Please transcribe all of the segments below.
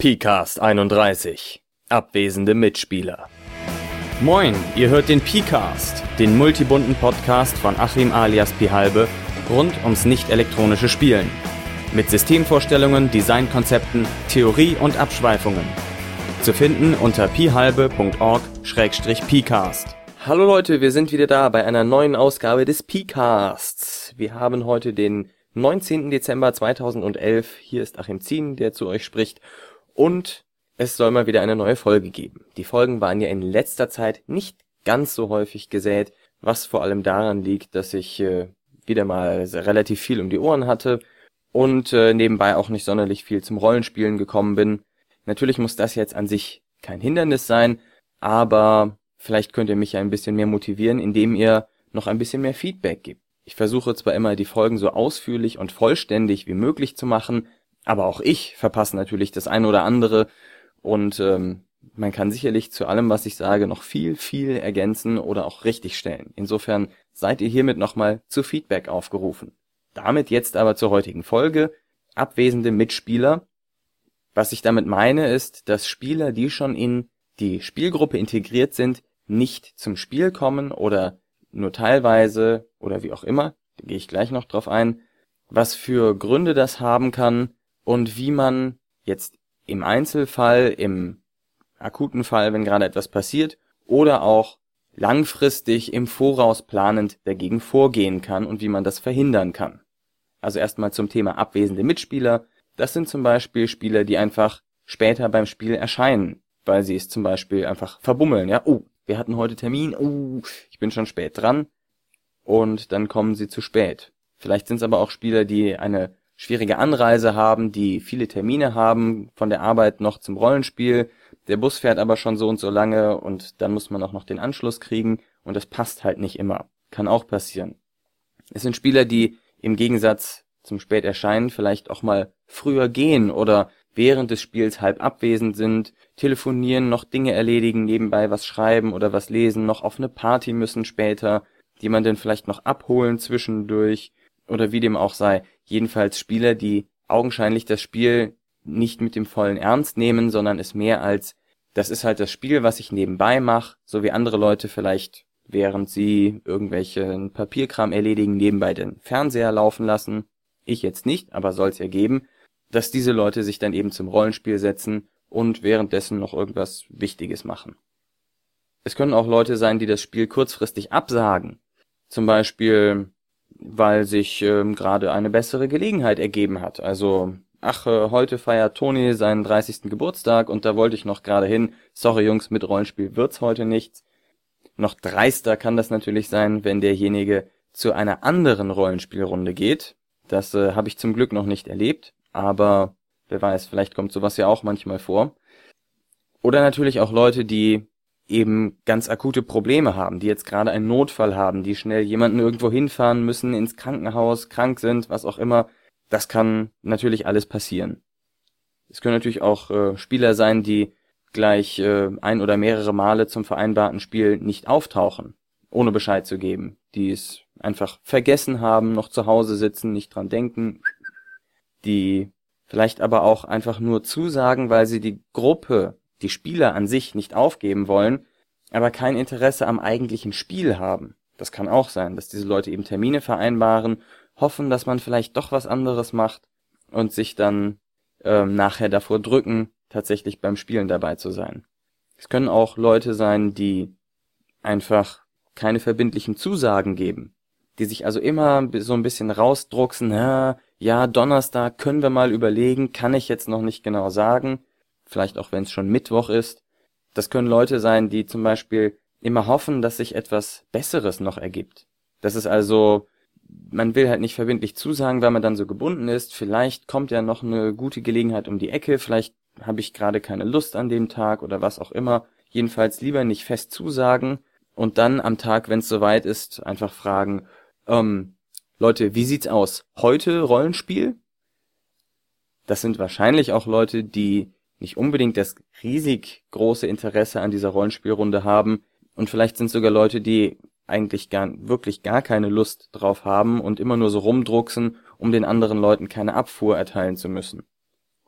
PCAST 31 Abwesende Mitspieler Moin, ihr hört den PCAST, den multibunten Podcast von Achim alias Pihalbe rund ums nicht elektronische Spielen. Mit Systemvorstellungen, Designkonzepten, Theorie und Abschweifungen. Zu finden unter pihalbe.org-pcast. Hallo Leute, wir sind wieder da bei einer neuen Ausgabe des PCasts. Wir haben heute den 19. Dezember 2011. Hier ist Achim Zien, der zu euch spricht und es soll mal wieder eine neue Folge geben. Die Folgen waren ja in letzter Zeit nicht ganz so häufig gesät, was vor allem daran liegt, dass ich äh, wieder mal relativ viel um die Ohren hatte und äh, nebenbei auch nicht sonderlich viel zum Rollenspielen gekommen bin. Natürlich muss das jetzt an sich kein Hindernis sein, aber vielleicht könnt ihr mich ja ein bisschen mehr motivieren, indem ihr noch ein bisschen mehr Feedback gibt. Ich versuche zwar immer die Folgen so ausführlich und vollständig wie möglich zu machen, aber auch ich verpasse natürlich das eine oder andere und ähm, man kann sicherlich zu allem, was ich sage, noch viel, viel ergänzen oder auch richtigstellen. Insofern seid ihr hiermit nochmal zu Feedback aufgerufen. Damit jetzt aber zur heutigen Folge. Abwesende Mitspieler. Was ich damit meine, ist, dass Spieler, die schon in die Spielgruppe integriert sind, nicht zum Spiel kommen oder nur teilweise oder wie auch immer, da gehe ich gleich noch drauf ein, was für Gründe das haben kann, und wie man jetzt im Einzelfall, im akuten Fall, wenn gerade etwas passiert, oder auch langfristig im Voraus planend dagegen vorgehen kann und wie man das verhindern kann. Also erstmal zum Thema abwesende Mitspieler. Das sind zum Beispiel Spieler, die einfach später beim Spiel erscheinen, weil sie es zum Beispiel einfach verbummeln. Ja, oh, wir hatten heute Termin, oh, ich bin schon spät dran. Und dann kommen sie zu spät. Vielleicht sind es aber auch Spieler, die eine schwierige Anreise haben, die viele Termine haben, von der Arbeit noch zum Rollenspiel. Der Bus fährt aber schon so und so lange und dann muss man auch noch den Anschluss kriegen und das passt halt nicht immer. Kann auch passieren. Es sind Spieler, die im Gegensatz zum Späterscheinen vielleicht auch mal früher gehen oder während des Spiels halb abwesend sind, telefonieren, noch Dinge erledigen, nebenbei was schreiben oder was lesen, noch auf eine Party müssen später, jemanden vielleicht noch abholen zwischendurch oder wie dem auch sei. Jedenfalls Spieler, die augenscheinlich das Spiel nicht mit dem vollen Ernst nehmen, sondern es mehr als das ist halt das Spiel, was ich nebenbei mache, so wie andere Leute vielleicht während sie irgendwelchen Papierkram erledigen, nebenbei den Fernseher laufen lassen. Ich jetzt nicht, aber soll's ja geben, dass diese Leute sich dann eben zum Rollenspiel setzen und währenddessen noch irgendwas Wichtiges machen. Es können auch Leute sein, die das Spiel kurzfristig absagen. Zum Beispiel weil sich ähm, gerade eine bessere Gelegenheit ergeben hat. Also, ach, äh, heute feiert Toni seinen 30. Geburtstag und da wollte ich noch gerade hin. Sorry Jungs, mit Rollenspiel wird's heute nichts. Noch dreister kann das natürlich sein, wenn derjenige zu einer anderen Rollenspielrunde geht. Das äh, habe ich zum Glück noch nicht erlebt, aber wer weiß, vielleicht kommt sowas ja auch manchmal vor. Oder natürlich auch Leute, die eben ganz akute Probleme haben, die jetzt gerade einen Notfall haben, die schnell jemanden irgendwo hinfahren müssen, ins Krankenhaus, krank sind, was auch immer, das kann natürlich alles passieren. Es können natürlich auch äh, Spieler sein, die gleich äh, ein oder mehrere Male zum vereinbarten Spiel nicht auftauchen, ohne Bescheid zu geben, die es einfach vergessen haben, noch zu Hause sitzen, nicht dran denken, die vielleicht aber auch einfach nur zusagen, weil sie die Gruppe die Spieler an sich nicht aufgeben wollen, aber kein Interesse am eigentlichen Spiel haben. Das kann auch sein, dass diese Leute eben Termine vereinbaren, hoffen, dass man vielleicht doch was anderes macht und sich dann ähm, nachher davor drücken, tatsächlich beim Spielen dabei zu sein. Es können auch Leute sein, die einfach keine verbindlichen Zusagen geben, die sich also immer so ein bisschen rausdrucksen, ja, ja, Donnerstag können wir mal überlegen, kann ich jetzt noch nicht genau sagen, vielleicht auch wenn es schon Mittwoch ist. Das können Leute sein, die zum Beispiel immer hoffen, dass sich etwas Besseres noch ergibt. Das ist also, man will halt nicht verbindlich zusagen, weil man dann so gebunden ist. Vielleicht kommt ja noch eine gute Gelegenheit um die Ecke, vielleicht habe ich gerade keine Lust an dem Tag oder was auch immer. Jedenfalls lieber nicht fest zusagen und dann am Tag, wenn es soweit ist, einfach fragen, ähm, Leute, wie sieht's aus? Heute Rollenspiel? Das sind wahrscheinlich auch Leute, die nicht unbedingt das riesig große Interesse an dieser Rollenspielrunde haben und vielleicht sind sogar Leute, die eigentlich gar, wirklich gar keine Lust drauf haben und immer nur so rumdrucksen, um den anderen Leuten keine Abfuhr erteilen zu müssen.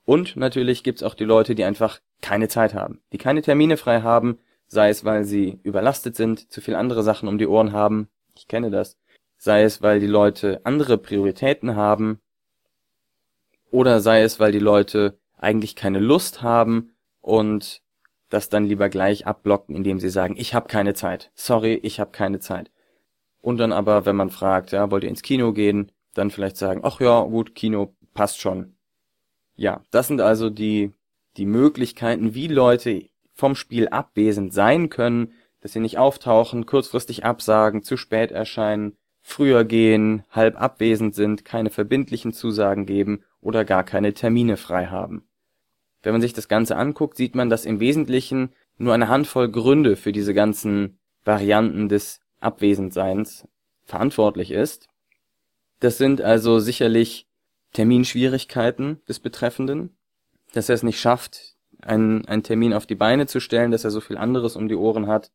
Und natürlich gibt's auch die Leute, die einfach keine Zeit haben, die keine Termine frei haben, sei es, weil sie überlastet sind, zu viel andere Sachen um die Ohren haben, ich kenne das, sei es, weil die Leute andere Prioritäten haben, oder sei es, weil die Leute eigentlich keine Lust haben und das dann lieber gleich abblocken, indem sie sagen, ich habe keine Zeit. Sorry, ich habe keine Zeit. Und dann aber, wenn man fragt, ja, wollt ihr ins Kino gehen, dann vielleicht sagen, ach ja, gut, Kino passt schon. Ja, das sind also die die Möglichkeiten, wie Leute vom Spiel abwesend sein können, dass sie nicht auftauchen, kurzfristig absagen, zu spät erscheinen, früher gehen, halb abwesend sind, keine verbindlichen Zusagen geben oder gar keine Termine frei haben. Wenn man sich das Ganze anguckt, sieht man, dass im Wesentlichen nur eine Handvoll Gründe für diese ganzen Varianten des Abwesendseins verantwortlich ist. Das sind also sicherlich Terminschwierigkeiten des Betreffenden, dass er es nicht schafft, einen, einen Termin auf die Beine zu stellen, dass er so viel anderes um die Ohren hat,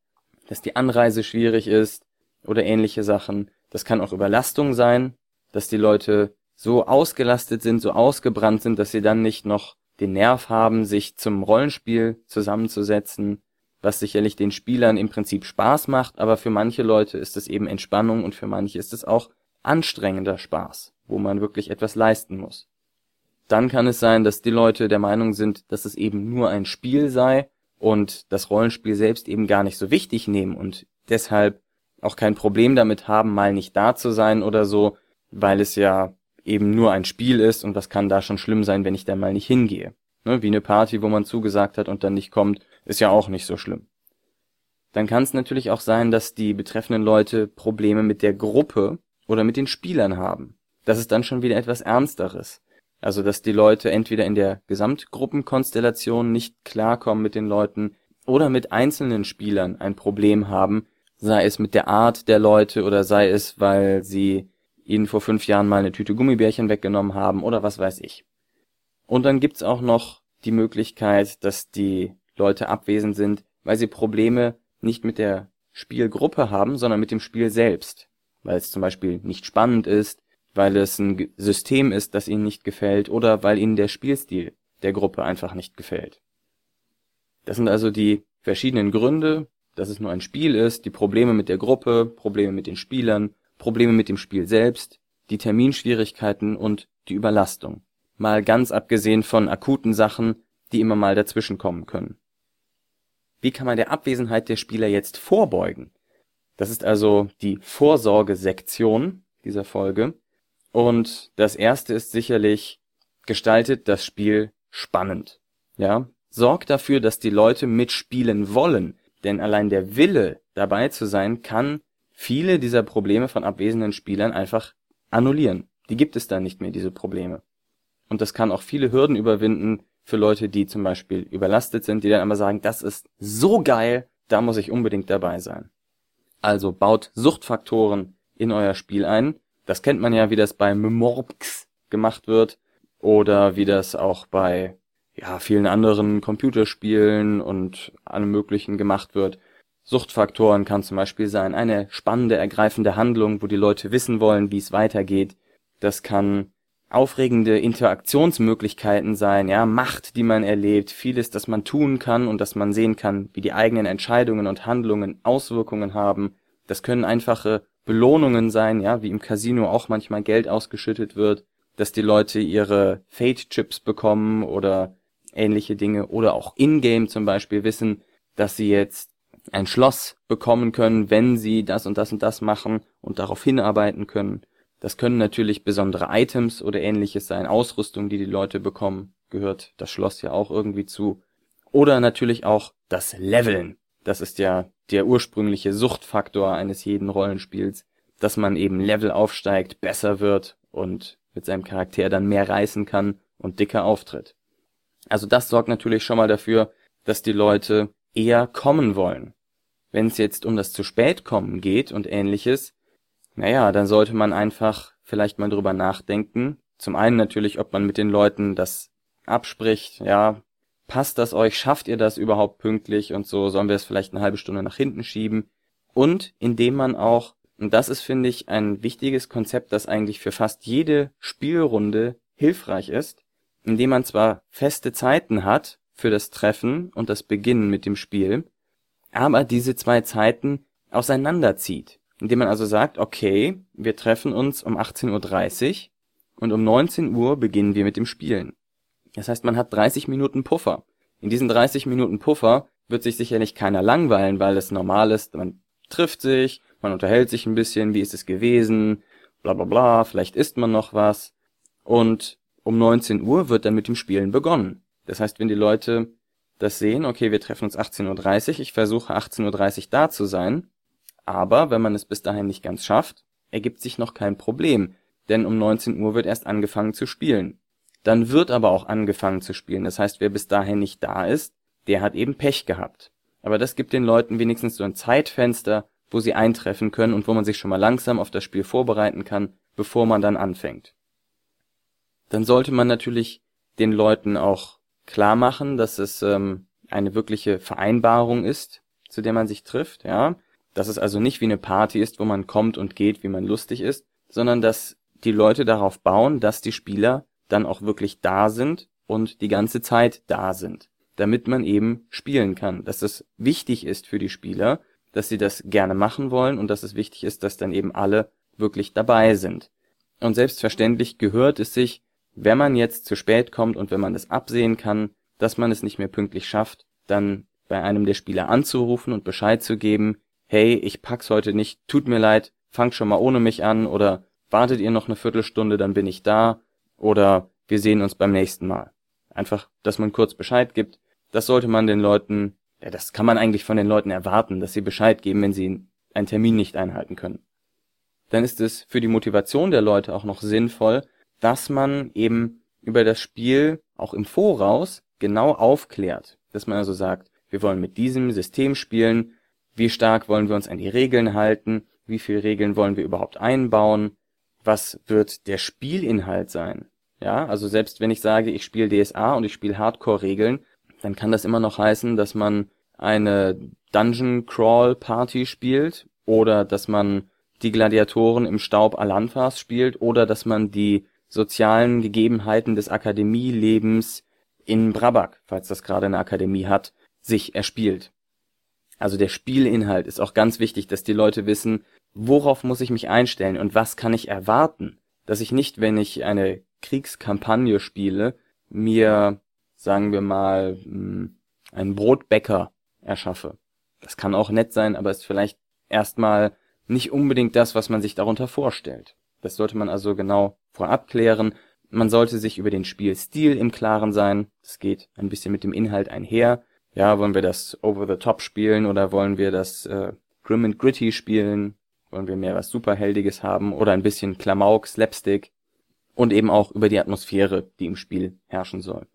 dass die Anreise schwierig ist oder ähnliche Sachen. Das kann auch Überlastung sein, dass die Leute so ausgelastet sind, so ausgebrannt sind, dass sie dann nicht noch den Nerv haben, sich zum Rollenspiel zusammenzusetzen, was sicherlich den Spielern im Prinzip Spaß macht, aber für manche Leute ist es eben Entspannung und für manche ist es auch anstrengender Spaß, wo man wirklich etwas leisten muss. Dann kann es sein, dass die Leute der Meinung sind, dass es eben nur ein Spiel sei und das Rollenspiel selbst eben gar nicht so wichtig nehmen und deshalb auch kein Problem damit haben, mal nicht da zu sein oder so, weil es ja eben nur ein Spiel ist und was kann da schon schlimm sein, wenn ich da mal nicht hingehe. Ne, wie eine Party, wo man zugesagt hat und dann nicht kommt, ist ja auch nicht so schlimm. Dann kann es natürlich auch sein, dass die betreffenden Leute Probleme mit der Gruppe oder mit den Spielern haben. Das ist dann schon wieder etwas Ernsteres. Also, dass die Leute entweder in der Gesamtgruppenkonstellation nicht klarkommen mit den Leuten oder mit einzelnen Spielern ein Problem haben, sei es mit der Art der Leute oder sei es, weil sie ihnen vor fünf Jahren mal eine Tüte Gummibärchen weggenommen haben oder was weiß ich. Und dann gibt's auch noch die Möglichkeit, dass die Leute abwesend sind, weil sie Probleme nicht mit der Spielgruppe haben, sondern mit dem Spiel selbst. Weil es zum Beispiel nicht spannend ist, weil es ein System ist, das ihnen nicht gefällt oder weil ihnen der Spielstil der Gruppe einfach nicht gefällt. Das sind also die verschiedenen Gründe, dass es nur ein Spiel ist, die Probleme mit der Gruppe, Probleme mit den Spielern Probleme mit dem Spiel selbst, die Terminschwierigkeiten und die Überlastung. Mal ganz abgesehen von akuten Sachen, die immer mal dazwischenkommen können. Wie kann man der Abwesenheit der Spieler jetzt vorbeugen? Das ist also die Vorsorgesektion dieser Folge. Und das erste ist sicherlich, gestaltet das Spiel spannend. Ja, sorgt dafür, dass die Leute mitspielen wollen, denn allein der Wille, dabei zu sein, kann viele dieser Probleme von abwesenden Spielern einfach annullieren. Die gibt es dann nicht mehr, diese Probleme. Und das kann auch viele Hürden überwinden für Leute, die zum Beispiel überlastet sind, die dann aber sagen, das ist so geil, da muss ich unbedingt dabei sein. Also baut Suchtfaktoren in euer Spiel ein. Das kennt man ja, wie das bei Memorpx gemacht wird oder wie das auch bei ja, vielen anderen Computerspielen und allem möglichen gemacht wird. Suchtfaktoren kann zum Beispiel sein eine spannende, ergreifende Handlung, wo die Leute wissen wollen, wie es weitergeht. Das kann aufregende Interaktionsmöglichkeiten sein, ja, Macht, die man erlebt, vieles, das man tun kann und dass man sehen kann, wie die eigenen Entscheidungen und Handlungen Auswirkungen haben. Das können einfache Belohnungen sein, ja, wie im Casino auch manchmal Geld ausgeschüttet wird, dass die Leute ihre Fate-Chips bekommen oder ähnliche Dinge oder auch in-game zum Beispiel wissen, dass sie jetzt ein Schloss bekommen können, wenn sie das und das und das machen und darauf hinarbeiten können. Das können natürlich besondere Items oder ähnliches sein, Ausrüstung, die die Leute bekommen, gehört das Schloss ja auch irgendwie zu. Oder natürlich auch das Leveln. Das ist ja der ursprüngliche Suchtfaktor eines jeden Rollenspiels, dass man eben Level aufsteigt, besser wird und mit seinem Charakter dann mehr reißen kann und dicker auftritt. Also das sorgt natürlich schon mal dafür, dass die Leute eher kommen wollen. Wenn es jetzt um das zu spät kommen geht und ähnliches, naja, dann sollte man einfach vielleicht mal drüber nachdenken. Zum einen natürlich, ob man mit den Leuten das abspricht, ja, passt das euch, schafft ihr das überhaupt pünktlich und so, sollen wir es vielleicht eine halbe Stunde nach hinten schieben? Und indem man auch, und das ist, finde ich, ein wichtiges Konzept, das eigentlich für fast jede Spielrunde hilfreich ist, indem man zwar feste Zeiten hat für das Treffen und das Beginnen mit dem Spiel, aber diese zwei Zeiten auseinanderzieht. Indem man also sagt, okay, wir treffen uns um 18.30 Uhr und um 19 Uhr beginnen wir mit dem Spielen. Das heißt, man hat 30 Minuten Puffer. In diesen 30 Minuten Puffer wird sich sicherlich keiner langweilen, weil es normal ist, man trifft sich, man unterhält sich ein bisschen, wie ist es gewesen, bla bla bla, vielleicht isst man noch was. Und um 19 Uhr wird dann mit dem Spielen begonnen. Das heißt, wenn die Leute das sehen, okay, wir treffen uns 18.30 Uhr, ich versuche 18.30 Uhr da zu sein, aber wenn man es bis dahin nicht ganz schafft, ergibt sich noch kein Problem, denn um 19 Uhr wird erst angefangen zu spielen. Dann wird aber auch angefangen zu spielen. Das heißt, wer bis dahin nicht da ist, der hat eben Pech gehabt. Aber das gibt den Leuten wenigstens so ein Zeitfenster, wo sie eintreffen können und wo man sich schon mal langsam auf das Spiel vorbereiten kann, bevor man dann anfängt. Dann sollte man natürlich den Leuten auch klar machen, dass es ähm, eine wirkliche Vereinbarung ist, zu der man sich trifft, ja, dass es also nicht wie eine Party ist, wo man kommt und geht, wie man lustig ist, sondern dass die Leute darauf bauen, dass die Spieler dann auch wirklich da sind und die ganze Zeit da sind, damit man eben spielen kann, dass es wichtig ist für die Spieler, dass sie das gerne machen wollen und dass es wichtig ist, dass dann eben alle wirklich dabei sind. Und selbstverständlich gehört es sich, wenn man jetzt zu spät kommt und wenn man das absehen kann, dass man es nicht mehr pünktlich schafft, dann bei einem der Spieler anzurufen und Bescheid zu geben, hey, ich pack's heute nicht, tut mir leid, fangt schon mal ohne mich an oder wartet ihr noch eine Viertelstunde, dann bin ich da oder wir sehen uns beim nächsten Mal. Einfach, dass man kurz Bescheid gibt. Das sollte man den Leuten, ja, das kann man eigentlich von den Leuten erwarten, dass sie Bescheid geben, wenn sie einen Termin nicht einhalten können. Dann ist es für die Motivation der Leute auch noch sinnvoll, dass man eben über das Spiel auch im Voraus genau aufklärt. Dass man also sagt, wir wollen mit diesem System spielen, wie stark wollen wir uns an die Regeln halten, wie viele Regeln wollen wir überhaupt einbauen, was wird der Spielinhalt sein. Ja, also selbst wenn ich sage, ich spiele DSA und ich spiele Hardcore-Regeln, dann kann das immer noch heißen, dass man eine Dungeon Crawl Party spielt oder dass man die Gladiatoren im Staub Alanfas spielt oder dass man die sozialen Gegebenheiten des Akademielebens in Brabak, falls das gerade eine Akademie hat, sich erspielt. Also der Spielinhalt ist auch ganz wichtig, dass die Leute wissen, worauf muss ich mich einstellen und was kann ich erwarten, dass ich nicht, wenn ich eine Kriegskampagne spiele, mir, sagen wir mal, hm, einen Brotbäcker erschaffe. Das kann auch nett sein, aber ist vielleicht erstmal nicht unbedingt das, was man sich darunter vorstellt. Das sollte man also genau vorab klären. Man sollte sich über den Spielstil im Klaren sein. Das geht ein bisschen mit dem Inhalt einher. Ja, wollen wir das over the top spielen oder wollen wir das äh, grim and gritty spielen? Wollen wir mehr was Superheldiges haben oder ein bisschen Klamauk, Slapstick? Und eben auch über die Atmosphäre, die im Spiel herrschen soll.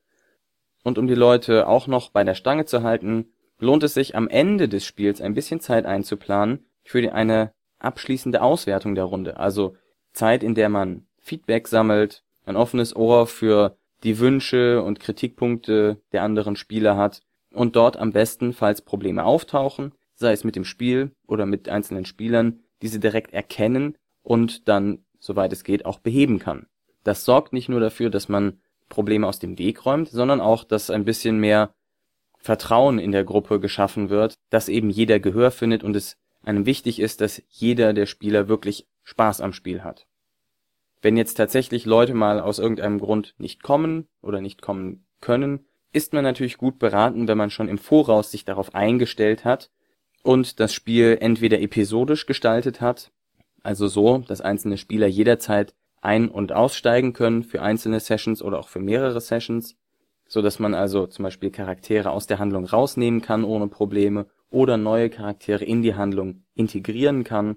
Und um die Leute auch noch bei der Stange zu halten, lohnt es sich am Ende des Spiels ein bisschen Zeit einzuplanen für eine abschließende Auswertung der Runde. Also Zeit, in der man Feedback sammelt, ein offenes Ohr für die Wünsche und Kritikpunkte der anderen Spieler hat und dort am besten, falls Probleme auftauchen, sei es mit dem Spiel oder mit einzelnen Spielern, diese direkt erkennen und dann, soweit es geht, auch beheben kann. Das sorgt nicht nur dafür, dass man Probleme aus dem Weg räumt, sondern auch, dass ein bisschen mehr Vertrauen in der Gruppe geschaffen wird, dass eben jeder Gehör findet und es einem wichtig ist, dass jeder der Spieler wirklich Spaß am Spiel hat. Wenn jetzt tatsächlich Leute mal aus irgendeinem Grund nicht kommen oder nicht kommen können, ist man natürlich gut beraten, wenn man schon im Voraus sich darauf eingestellt hat und das Spiel entweder episodisch gestaltet hat, also so, dass einzelne Spieler jederzeit ein- und aussteigen können für einzelne Sessions oder auch für mehrere Sessions, so dass man also zum Beispiel Charaktere aus der Handlung rausnehmen kann ohne Probleme oder neue Charaktere in die Handlung integrieren kann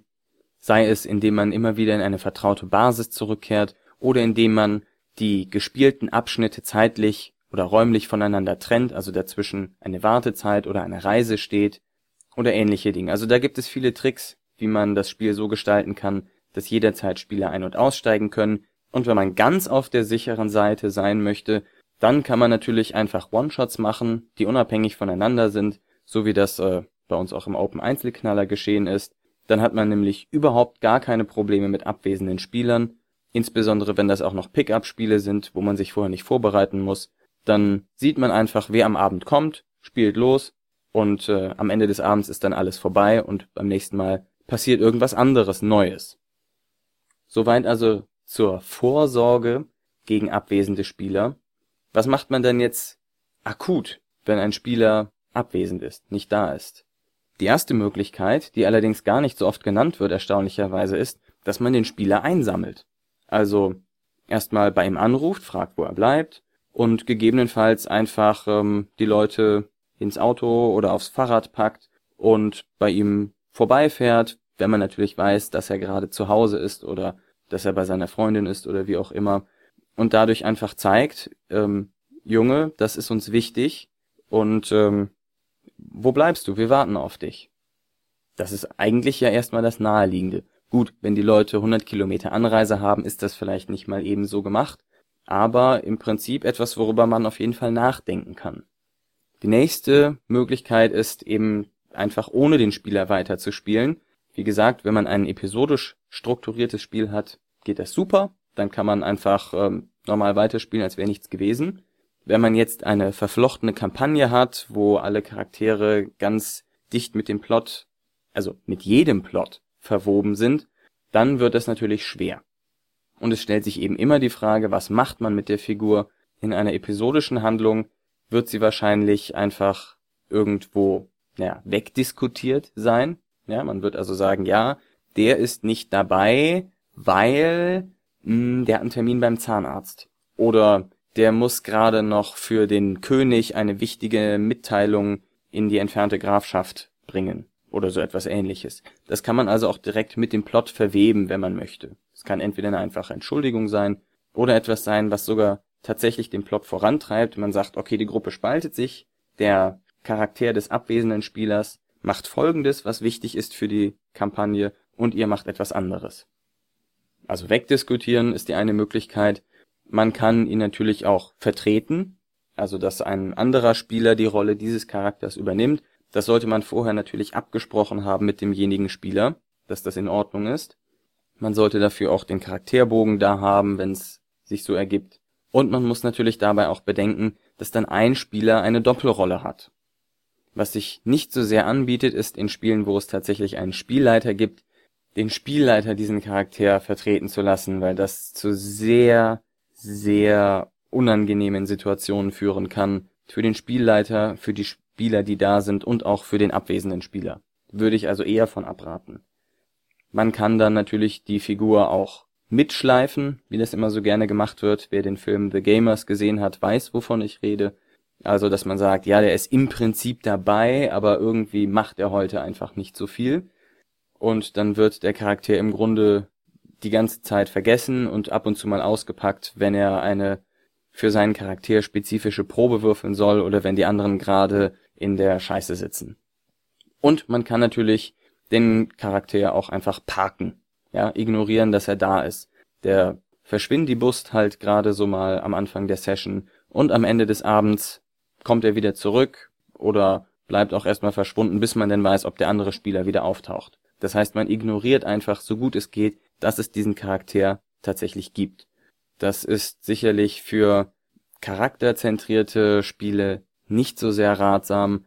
sei es indem man immer wieder in eine vertraute Basis zurückkehrt oder indem man die gespielten Abschnitte zeitlich oder räumlich voneinander trennt, also dazwischen eine Wartezeit oder eine Reise steht oder ähnliche Dinge. Also da gibt es viele Tricks, wie man das Spiel so gestalten kann, dass jederzeit Spieler ein- und aussteigen können. Und wenn man ganz auf der sicheren Seite sein möchte, dann kann man natürlich einfach One-Shots machen, die unabhängig voneinander sind, so wie das äh, bei uns auch im Open Einzelknaller geschehen ist. Dann hat man nämlich überhaupt gar keine Probleme mit abwesenden Spielern insbesondere wenn das auch noch Pick-up-Spiele sind, wo man sich vorher nicht vorbereiten muss, dann sieht man einfach, wer am Abend kommt, spielt los und äh, am Ende des Abends ist dann alles vorbei und beim nächsten Mal passiert irgendwas anderes Neues. Soweit also zur Vorsorge gegen abwesende Spieler. Was macht man denn jetzt akut, wenn ein Spieler abwesend ist, nicht da ist? Die erste Möglichkeit, die allerdings gar nicht so oft genannt wird erstaunlicherweise, ist, dass man den Spieler einsammelt. Also erstmal bei ihm anruft, fragt, wo er bleibt und gegebenenfalls einfach ähm, die Leute ins Auto oder aufs Fahrrad packt und bei ihm vorbeifährt, wenn man natürlich weiß, dass er gerade zu Hause ist oder dass er bei seiner Freundin ist oder wie auch immer und dadurch einfach zeigt, ähm, Junge, das ist uns wichtig und ähm, wo bleibst du? Wir warten auf dich. Das ist eigentlich ja erstmal das Naheliegende. Gut, wenn die Leute 100 Kilometer Anreise haben, ist das vielleicht nicht mal eben so gemacht, aber im Prinzip etwas, worüber man auf jeden Fall nachdenken kann. Die nächste Möglichkeit ist eben einfach ohne den Spieler weiterzuspielen. Wie gesagt, wenn man ein episodisch strukturiertes Spiel hat, geht das super. Dann kann man einfach ähm, normal weiterspielen, als wäre nichts gewesen. Wenn man jetzt eine verflochtene Kampagne hat, wo alle Charaktere ganz dicht mit dem Plot, also mit jedem Plot verwoben sind, dann wird es natürlich schwer. Und es stellt sich eben immer die Frage, was macht man mit der Figur? In einer episodischen Handlung wird sie wahrscheinlich einfach irgendwo ja, wegdiskutiert sein. Ja, man wird also sagen, ja, der ist nicht dabei, weil mh, hm, der hat einen Termin beim Zahnarzt. Oder der muss gerade noch für den König eine wichtige Mitteilung in die entfernte Grafschaft bringen oder so etwas ähnliches. Das kann man also auch direkt mit dem Plot verweben, wenn man möchte. Es kann entweder eine einfache Entschuldigung sein oder etwas sein, was sogar tatsächlich den Plot vorantreibt. Man sagt, okay, die Gruppe spaltet sich, der Charakter des abwesenden Spielers macht Folgendes, was wichtig ist für die Kampagne, und ihr macht etwas anderes. Also wegdiskutieren ist die eine Möglichkeit, man kann ihn natürlich auch vertreten, also dass ein anderer Spieler die Rolle dieses Charakters übernimmt. Das sollte man vorher natürlich abgesprochen haben mit demjenigen Spieler, dass das in Ordnung ist. Man sollte dafür auch den Charakterbogen da haben, wenn es sich so ergibt. Und man muss natürlich dabei auch bedenken, dass dann ein Spieler eine Doppelrolle hat. Was sich nicht so sehr anbietet, ist in Spielen, wo es tatsächlich einen Spielleiter gibt, den Spielleiter diesen Charakter vertreten zu lassen, weil das zu sehr sehr unangenehmen Situationen führen kann. Für den Spielleiter, für die Spieler, die da sind und auch für den abwesenden Spieler. Würde ich also eher von abraten. Man kann dann natürlich die Figur auch mitschleifen, wie das immer so gerne gemacht wird. Wer den Film The Gamers gesehen hat, weiß, wovon ich rede. Also, dass man sagt, ja, der ist im Prinzip dabei, aber irgendwie macht er heute einfach nicht so viel. Und dann wird der Charakter im Grunde die ganze Zeit vergessen und ab und zu mal ausgepackt, wenn er eine für seinen Charakter spezifische Probe würfeln soll oder wenn die anderen gerade in der Scheiße sitzen. Und man kann natürlich den Charakter auch einfach parken, ja, ignorieren, dass er da ist. Der Verschwindibust halt gerade so mal am Anfang der Session und am Ende des Abends kommt er wieder zurück oder bleibt auch erstmal verschwunden, bis man dann weiß, ob der andere Spieler wieder auftaucht. Das heißt, man ignoriert einfach so gut es geht dass es diesen Charakter tatsächlich gibt. Das ist sicherlich für charakterzentrierte Spiele nicht so sehr ratsam,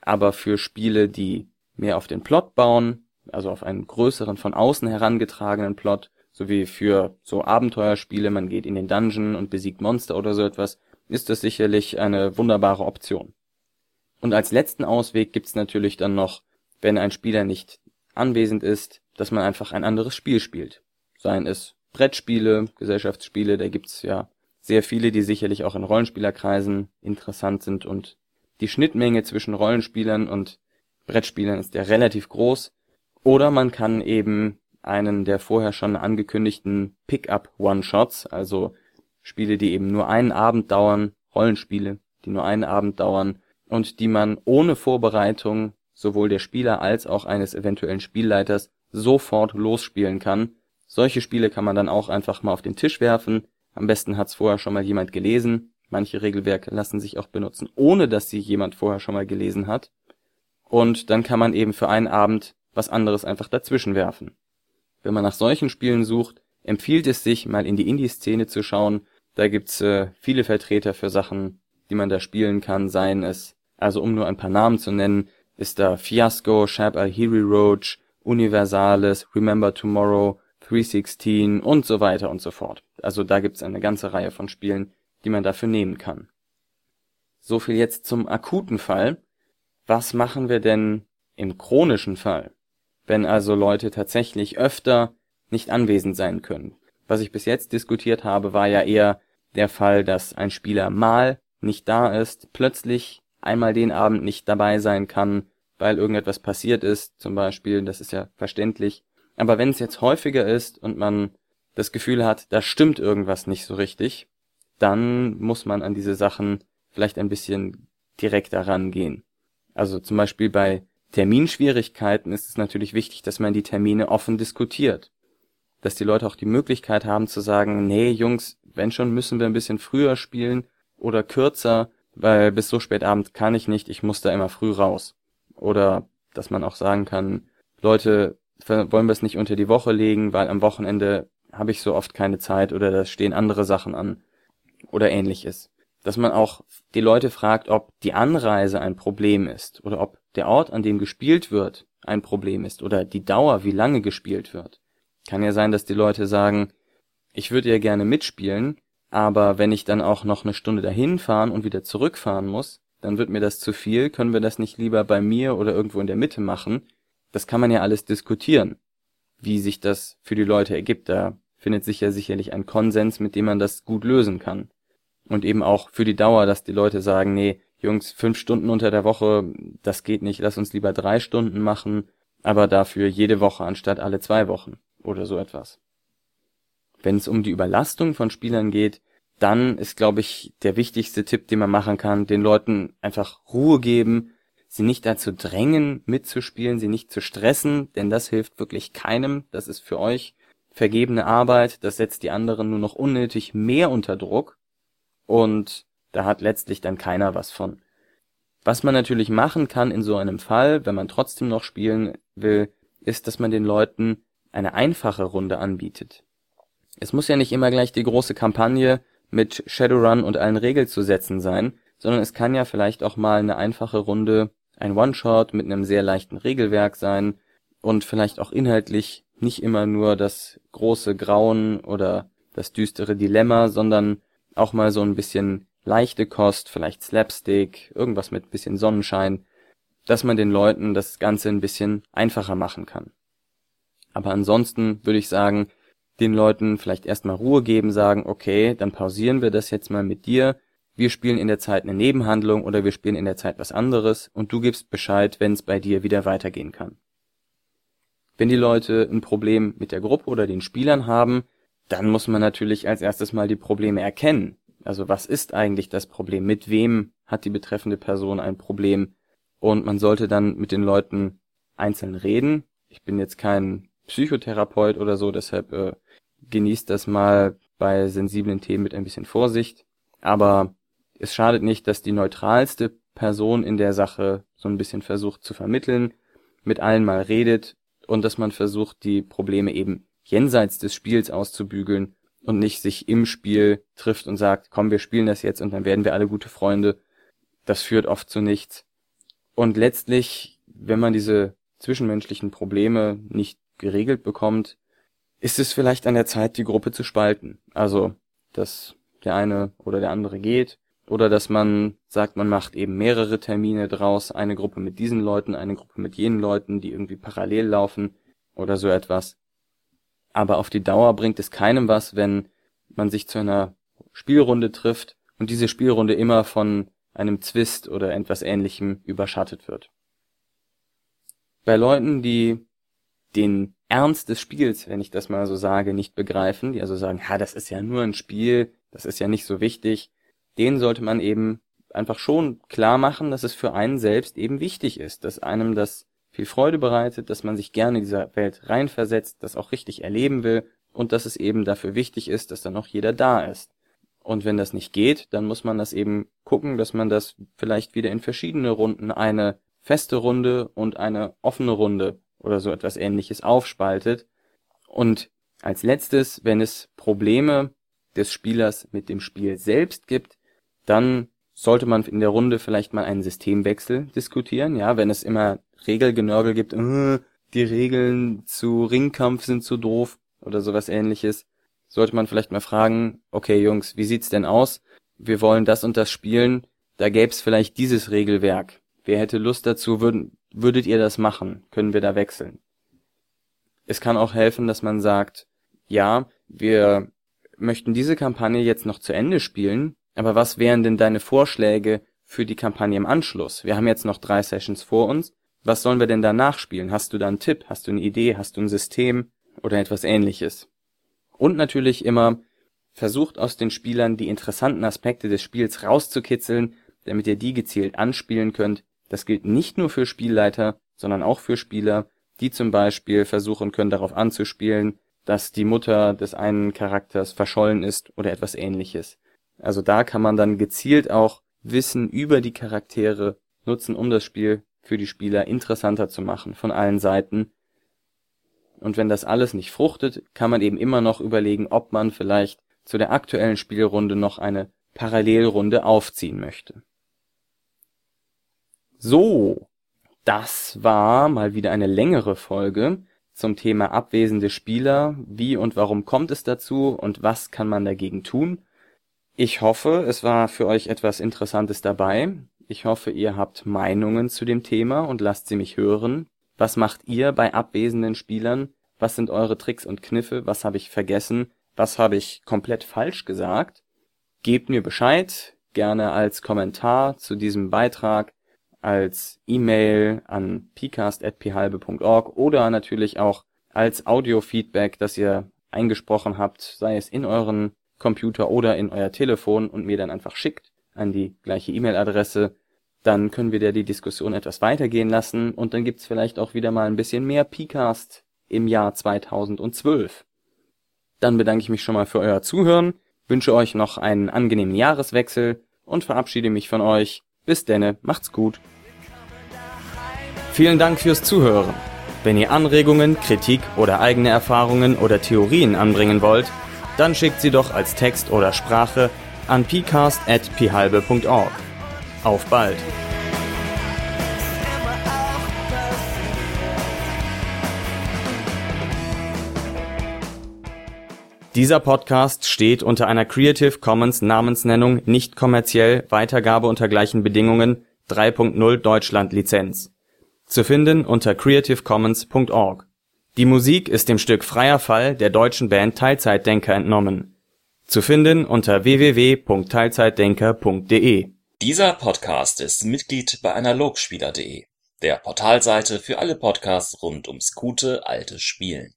aber für Spiele, die mehr auf den Plot bauen, also auf einen größeren von außen herangetragenen Plot, sowie für so Abenteuerspiele, man geht in den Dungeon und besiegt Monster oder so etwas, ist das sicherlich eine wunderbare Option. Und als letzten Ausweg gibt's natürlich dann noch, wenn ein Spieler nicht anwesend ist, dass man einfach ein anderes Spiel spielt. Seien es Brettspiele, Gesellschaftsspiele, da gibt's ja sehr viele, die sicherlich auch in Rollenspielerkreisen interessant sind und die Schnittmenge zwischen Rollenspielern und Brettspielern ist ja relativ groß. Oder man kann eben einen der vorher schon angekündigten Pickup One-Shots, also Spiele, die eben nur einen Abend dauern, Rollenspiele, die nur einen Abend dauern und die man ohne Vorbereitung sowohl der Spieler als auch eines eventuellen Spielleiters sofort losspielen kann. Solche Spiele kann man dann auch einfach mal auf den Tisch werfen. Am besten hat's vorher schon mal jemand gelesen. Manche Regelwerke lassen sich auch benutzen, ohne dass sie jemand vorher schon mal gelesen hat. Und dann kann man eben für einen Abend was anderes einfach dazwischen werfen. Wenn man nach solchen Spielen sucht, empfiehlt es sich, mal in die Indie-Szene zu schauen. Da gibt's äh, viele Vertreter für Sachen, die man da spielen kann, seien es, also um nur ein paar Namen zu nennen, ist da Fiasco, Shab al-Hiri Roach, Universalis, Remember Tomorrow, 316 und so weiter und so fort. Also da gibt's eine ganze Reihe von Spielen, die man dafür nehmen kann. So viel jetzt zum akuten Fall. Was machen wir denn im chronischen Fall? Wenn also Leute tatsächlich öfter nicht anwesend sein können. Was ich bis jetzt diskutiert habe, war ja eher der Fall, dass ein Spieler mal nicht da ist, plötzlich einmal den Abend nicht dabei sein kann, weil irgendetwas passiert ist, zum Beispiel, das ist ja verständlich. Aber wenn es jetzt häufiger ist und man das Gefühl hat, da stimmt irgendwas nicht so richtig, dann muss man an diese Sachen vielleicht ein bisschen direkter rangehen. Also zum Beispiel bei Terminschwierigkeiten ist es natürlich wichtig, dass man die Termine offen diskutiert. Dass die Leute auch die Möglichkeit haben zu sagen, nee, Jungs, wenn schon müssen wir ein bisschen früher spielen oder kürzer, weil bis so spät Abend kann ich nicht, ich muss da immer früh raus. Oder dass man auch sagen kann, Leute, wollen wir es nicht unter die Woche legen, weil am Wochenende habe ich so oft keine Zeit oder da stehen andere Sachen an oder ähnliches. Dass man auch die Leute fragt, ob die Anreise ein Problem ist oder ob der Ort, an dem gespielt wird, ein Problem ist oder die Dauer, wie lange gespielt wird. Kann ja sein, dass die Leute sagen, ich würde ja gerne mitspielen, aber wenn ich dann auch noch eine Stunde dahin fahren und wieder zurückfahren muss, dann wird mir das zu viel, können wir das nicht lieber bei mir oder irgendwo in der Mitte machen? Das kann man ja alles diskutieren, wie sich das für die Leute ergibt. Da findet sich ja sicherlich ein Konsens, mit dem man das gut lösen kann. Und eben auch für die Dauer, dass die Leute sagen, nee, Jungs, fünf Stunden unter der Woche, das geht nicht, lass uns lieber drei Stunden machen, aber dafür jede Woche anstatt alle zwei Wochen oder so etwas. Wenn es um die Überlastung von Spielern geht, dann ist, glaube ich, der wichtigste Tipp, den man machen kann, den Leuten einfach Ruhe geben, sie nicht dazu drängen, mitzuspielen, sie nicht zu stressen, denn das hilft wirklich keinem. Das ist für euch vergebene Arbeit, das setzt die anderen nur noch unnötig mehr unter Druck und da hat letztlich dann keiner was von. Was man natürlich machen kann in so einem Fall, wenn man trotzdem noch spielen will, ist, dass man den Leuten eine einfache Runde anbietet. Es muss ja nicht immer gleich die große Kampagne mit Shadowrun und allen Regelzusätzen sein, sondern es kann ja vielleicht auch mal eine einfache Runde, ein One-Shot mit einem sehr leichten Regelwerk sein und vielleicht auch inhaltlich nicht immer nur das große Grauen oder das düstere Dilemma, sondern auch mal so ein bisschen leichte Kost, vielleicht Slapstick, irgendwas mit bisschen Sonnenschein, dass man den Leuten das Ganze ein bisschen einfacher machen kann. Aber ansonsten würde ich sagen, den Leuten vielleicht erstmal Ruhe geben, sagen, okay, dann pausieren wir das jetzt mal mit dir. Wir spielen in der Zeit eine Nebenhandlung oder wir spielen in der Zeit was anderes und du gibst Bescheid, wenn es bei dir wieder weitergehen kann. Wenn die Leute ein Problem mit der Gruppe oder den Spielern haben, dann muss man natürlich als erstes mal die Probleme erkennen. Also was ist eigentlich das Problem? Mit wem hat die betreffende Person ein Problem? Und man sollte dann mit den Leuten einzeln reden. Ich bin jetzt kein Psychotherapeut oder so, deshalb äh, genießt das mal bei sensiblen Themen mit ein bisschen Vorsicht. Aber es schadet nicht, dass die neutralste Person in der Sache so ein bisschen versucht zu vermitteln, mit allen mal redet und dass man versucht, die Probleme eben jenseits des Spiels auszubügeln und nicht sich im Spiel trifft und sagt, komm, wir spielen das jetzt und dann werden wir alle gute Freunde. Das führt oft zu nichts. Und letztlich, wenn man diese zwischenmenschlichen Probleme nicht geregelt bekommt, ist es vielleicht an der Zeit, die Gruppe zu spalten. Also, dass der eine oder der andere geht oder dass man sagt, man macht eben mehrere Termine draus, eine Gruppe mit diesen Leuten, eine Gruppe mit jenen Leuten, die irgendwie parallel laufen oder so etwas. Aber auf die Dauer bringt es keinem was, wenn man sich zu einer Spielrunde trifft und diese Spielrunde immer von einem Zwist oder etwas ähnlichem überschattet wird. Bei Leuten, die den Ernst des Spiels, wenn ich das mal so sage, nicht begreifen, die also sagen, ha, das ist ja nur ein Spiel, das ist ja nicht so wichtig, denen sollte man eben einfach schon klar machen, dass es für einen selbst eben wichtig ist, dass einem das viel Freude bereitet, dass man sich gerne in dieser Welt reinversetzt, das auch richtig erleben will und dass es eben dafür wichtig ist, dass dann auch jeder da ist. Und wenn das nicht geht, dann muss man das eben gucken, dass man das vielleicht wieder in verschiedene Runden, eine feste Runde und eine offene Runde oder so etwas ähnliches aufspaltet und Als letztes, wenn es Probleme des Spielers mit dem Spiel selbst gibt, dann sollte man in der Runde vielleicht mal einen Systemwechsel diskutieren. Ja, wenn es immer Regelgenörgel gibt, äh, die Regeln zu Ringkampf sind zu doof oder sowas ähnliches, sollte man vielleicht mal fragen, okay Jungs, wie sieht's denn aus? Wir wollen das und das spielen, da gäb's vielleicht dieses Regelwerk. Wer hätte Lust dazu, würden, würdet ihr das machen? Können wir da wechseln? Es kann auch helfen, dass man sagt, ja, wir möchten diese Kampagne jetzt noch zu Ende spielen, aber was wären denn deine Vorschläge für die Kampagne im Anschluss? Wir haben jetzt noch drei Sessions vor uns. Was sollen wir denn danach spielen? Hast du da einen Tipp? Hast du eine Idee? Hast du ein System? Oder etwas ähnliches? Und natürlich immer versucht aus den Spielern die interessanten Aspekte des Spiels rauszukitzeln, damit ihr die gezielt anspielen könnt. Das gilt nicht nur für Spielleiter, sondern auch für Spieler, die zum Beispiel versuchen können, darauf anzuspielen, dass die Mutter des einen Charakters verschollen ist oder etwas ähnliches. Also da kann man dann gezielt auch Wissen über die Charaktere nutzen, um das Spiel für die Spieler interessanter zu machen von allen Seiten. Und wenn das alles nicht fruchtet, kann man eben immer noch überlegen, ob man vielleicht zu der aktuellen Spielrunde noch eine Parallelrunde aufziehen möchte. So, das war mal wieder eine längere Folge zum Thema abwesende Spieler. Wie und warum kommt es dazu und was kann man dagegen tun? Ich hoffe, es war für euch etwas Interessantes dabei. Ich hoffe, ihr habt Meinungen zu dem Thema und lasst sie mich hören. Was macht ihr bei abwesenden Spielern? Was sind eure Tricks und Kniffe? Was habe ich vergessen? Was habe ich komplett falsch gesagt? Gebt mir Bescheid, gerne als Kommentar zu diesem Beitrag, als E-Mail an pcast.phalbe.org oder natürlich auch als Audio-Feedback, das ihr eingesprochen habt, sei es in euren Computer oder in euer Telefon und mir dann einfach schickt an die gleiche E-Mail-Adresse, dann können wir da die Diskussion etwas weitergehen lassen und dann gibt's vielleicht auch wieder mal ein bisschen mehr PCast im Jahr 2012. Dann bedanke ich mich schon mal für euer Zuhören, wünsche euch noch einen angenehmen Jahreswechsel und verabschiede mich von euch. Bis denne, macht's gut. Vielen Dank fürs Zuhören. Wenn ihr Anregungen, Kritik oder eigene Erfahrungen oder Theorien anbringen wollt, dann schickt sie doch als Text oder Sprache an pcast.phalbe.org. Auf bald! Dieser Podcast steht unter einer Creative Commons Namensnennung nicht kommerziell Weitergabe unter gleichen Bedingungen 3.0 Deutschland Lizenz. Zu finden unter creativecommons.org die Musik ist dem Stück Freier Fall der deutschen Band Teilzeitdenker entnommen. Zu finden unter www.teilzeitdenker.de. Dieser Podcast ist Mitglied bei Analogspieler.de, der Portalseite für alle Podcasts rund ums gute alte Spielen